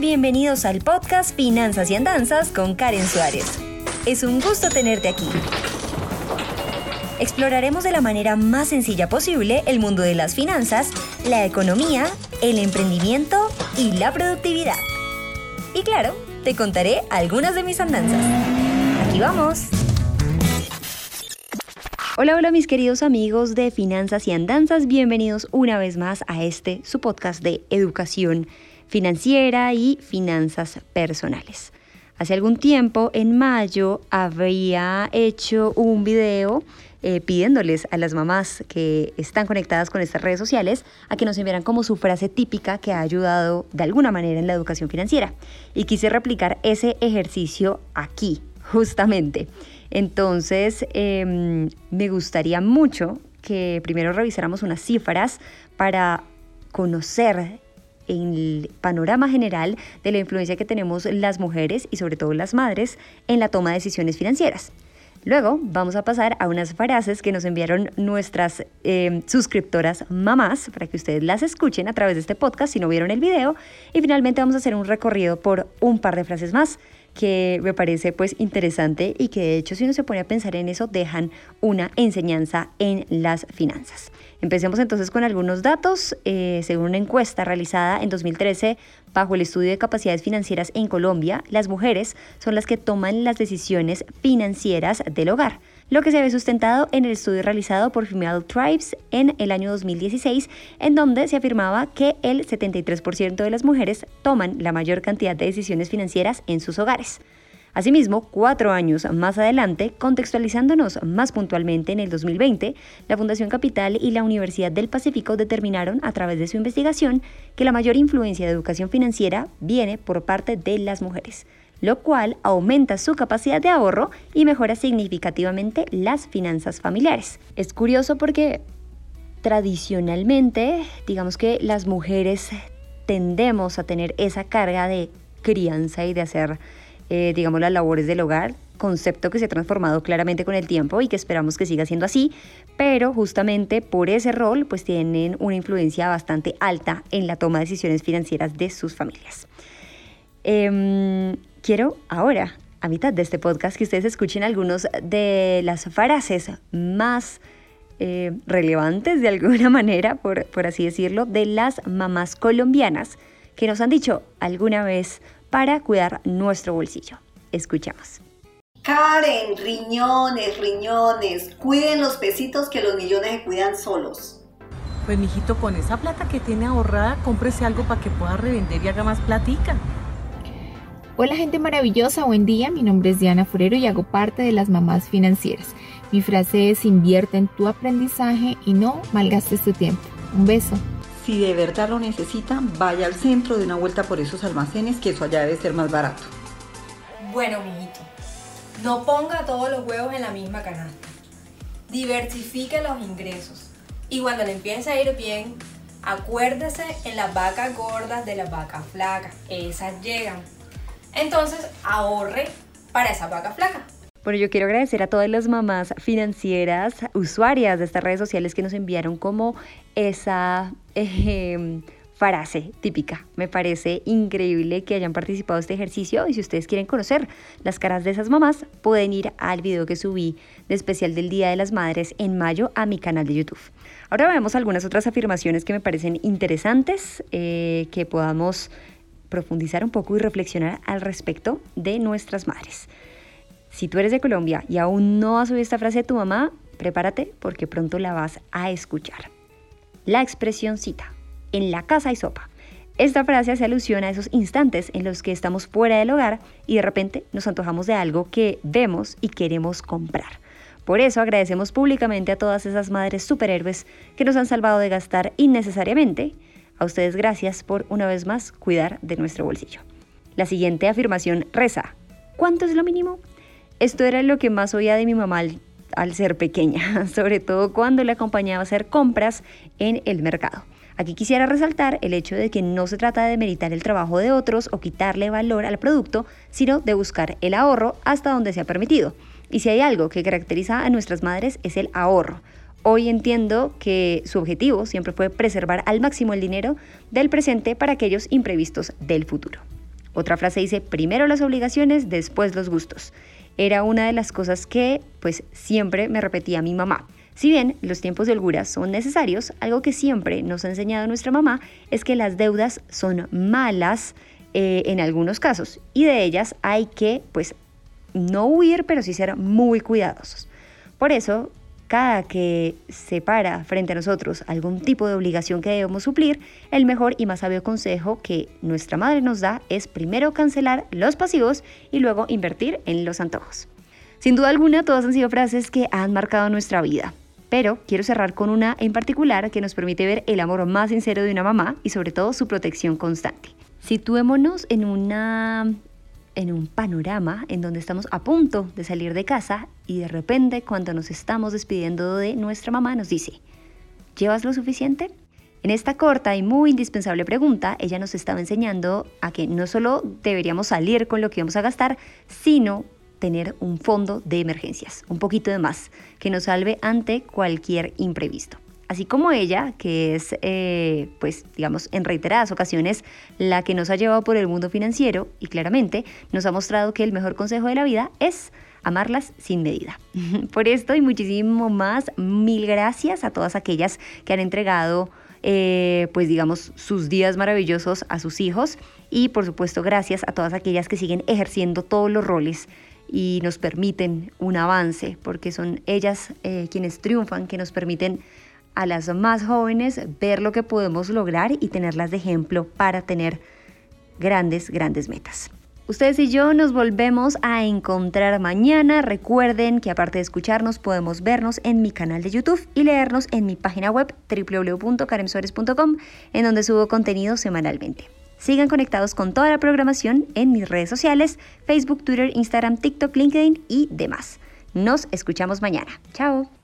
bienvenidos al podcast Finanzas y Andanzas con Karen Suárez. Es un gusto tenerte aquí. Exploraremos de la manera más sencilla posible el mundo de las finanzas, la economía, el emprendimiento y la productividad. Y claro, te contaré algunas de mis andanzas. Aquí vamos. Hola, hola mis queridos amigos de Finanzas y Andanzas, bienvenidos una vez más a este su podcast de educación financiera y finanzas personales. Hace algún tiempo, en mayo, había hecho un video eh, pidiéndoles a las mamás que están conectadas con estas redes sociales a que nos enviaran como su frase típica que ha ayudado de alguna manera en la educación financiera. Y quise replicar ese ejercicio aquí, justamente. Entonces, em, me gustaría mucho que primero revisáramos unas cifras para conocer el panorama general de la influencia que tenemos las mujeres y sobre todo las madres en la toma de decisiones financieras. Luego vamos a pasar a unas frases que nos enviaron nuestras em, suscriptoras mamás para que ustedes las escuchen a través de este podcast si no vieron el video. Y finalmente vamos a hacer un recorrido por un par de frases más que me parece pues interesante y que de hecho si uno se pone a pensar en eso dejan una enseñanza en las finanzas. Empecemos entonces con algunos datos. Eh, según una encuesta realizada en 2013 bajo el estudio de capacidades financieras en Colombia, las mujeres son las que toman las decisiones financieras del hogar lo que se ve sustentado en el estudio realizado por Female Tribes en el año 2016, en donde se afirmaba que el 73% de las mujeres toman la mayor cantidad de decisiones financieras en sus hogares. Asimismo, cuatro años más adelante, contextualizándonos más puntualmente en el 2020, la Fundación Capital y la Universidad del Pacífico determinaron a través de su investigación que la mayor influencia de educación financiera viene por parte de las mujeres lo cual aumenta su capacidad de ahorro y mejora significativamente las finanzas familiares. Es curioso porque tradicionalmente, digamos que las mujeres tendemos a tener esa carga de crianza y de hacer, eh, digamos, las labores del hogar, concepto que se ha transformado claramente con el tiempo y que esperamos que siga siendo así, pero justamente por ese rol pues tienen una influencia bastante alta en la toma de decisiones financieras de sus familias. Em, quiero ahora, a mitad de este podcast, que ustedes escuchen algunos de las frases más eh, relevantes de alguna manera, por, por así decirlo, de las mamás colombianas que nos han dicho alguna vez para cuidar nuestro bolsillo. Escuchamos. Karen, riñones, riñones, cuiden los pesitos que los millones se cuidan solos. Pues mijito, con esa plata que tiene ahorrada, cómprese algo para que pueda revender y haga más platica. Hola gente maravillosa, buen día, mi nombre es Diana Forero y hago parte de las mamás financieras. Mi frase es invierte en tu aprendizaje y no malgastes tu tiempo. Un beso. Si de verdad lo necesita, vaya al centro de una vuelta por esos almacenes que eso allá debe ser más barato. Bueno, mijito, no ponga todos los huevos en la misma canasta. Diversifique los ingresos. Y cuando le empiece a ir bien, acuérdese en las vacas gordas de las vacas flacas. Esas llegan entonces ahorre para esa vaca flaca. Bueno, yo quiero agradecer a todas las mamás financieras, usuarias de estas redes sociales que nos enviaron como esa em, frase típica. Me parece increíble que hayan participado en este ejercicio y si ustedes quieren conocer las caras de esas mamás, pueden ir al video que subí de especial del Día de las Madres en mayo a mi canal de YouTube. Ahora vemos algunas otras afirmaciones que me parecen interesantes, eh, que podamos profundizar un poco y reflexionar al respecto de nuestras madres. Si tú eres de Colombia y aún no has oído esta frase de tu mamá, prepárate porque pronto la vas a escuchar. La expresión cita, en la casa hay sopa. Esta frase hace alusión a esos instantes en los que estamos fuera del hogar y de repente nos antojamos de algo que vemos y queremos comprar. Por eso agradecemos públicamente a todas esas madres superhéroes que nos han salvado de gastar innecesariamente a ustedes gracias por una vez más cuidar de nuestro bolsillo. La siguiente afirmación reza, ¿cuánto es lo mínimo? Esto era lo que más oía de mi mamá al, ser pequeña, sobre todo cuando le acompañaba a hacer compras en el mercado. Aquí quisiera resaltar el hecho de que no se trata de meritar el trabajo de otros o quitarle valor al producto, sino de buscar el ahorro hasta donde sea permitido. Y si hay algo que caracteriza a nuestras madres es el ahorro. Hoy entiendo que su objetivo siempre fue preservar al máximo el dinero del presente para aquellos imprevistos del futuro. Otra frase dice, primero las obligaciones, después los gustos. Era una de las cosas que pues siempre me repetía mi mamá. Si bien los tiempos de holgura son necesarios, algo que siempre nos ha enseñado nuestra mamá es que las deudas son malas eh, en algunos casos y de ellas hay que pues no huir, pero sí ser muy cuidadosos. Por eso, cada que se para frente a nosotros algún tipo de obligación que debemos suplir, el mejor y más sabio consejo que nuestra madre nos da es primero cancelar los pasivos y luego invertir en los antojos. Sin duda alguna, todas han sido frases que han marcado nuestra vida. Pero quiero cerrar con una en particular que nos permite ver el amor más sincero de una mamá y sobre todo su protección constante. Situémonos en una en un panorama en donde estamos a punto de salir de casa y de repente cuando nos estamos despidiendo de nuestra mamá nos dice, ¿llevas lo suficiente? En esta corta y muy indispensable pregunta, ella nos estaba enseñando a que no solo deberíamos salir con lo que íbamos a gastar, sino tener un fondo de emergencias, un poquito de más, que nos salve ante cualquier imprevisto. Así como ella, que es, eh, pues, digamos, en reiteradas ocasiones la que nos ha llevado por el mundo financiero y claramente nos ha mostrado que el mejor consejo de la vida es amarlas sin medida. Por esto y muchísimo más, mil gracias a todas aquellas que han entregado, eh, pues digamos, sus días maravillosos a sus hijos y por supuesto gracias a todas aquellas que siguen ejerciendo todos los roles y nos permiten un avance, porque son ellas eh, quienes triunfan, que nos permiten a las más jóvenes ver lo que podemos lograr y tenerlas de ejemplo para tener grandes, grandes metas. Ustedes y yo nos volvemos a encontrar mañana. Recuerden que aparte de escucharnos podemos vernos en mi canal de YouTube y leernos en mi página web www.karemsuarez.com en donde subo contenido semanalmente. Sigan conectados con toda la programación en mis redes sociales, Facebook, Twitter, Instagram, TikTok, LinkedIn y demás. Nos escuchamos mañana. Chao.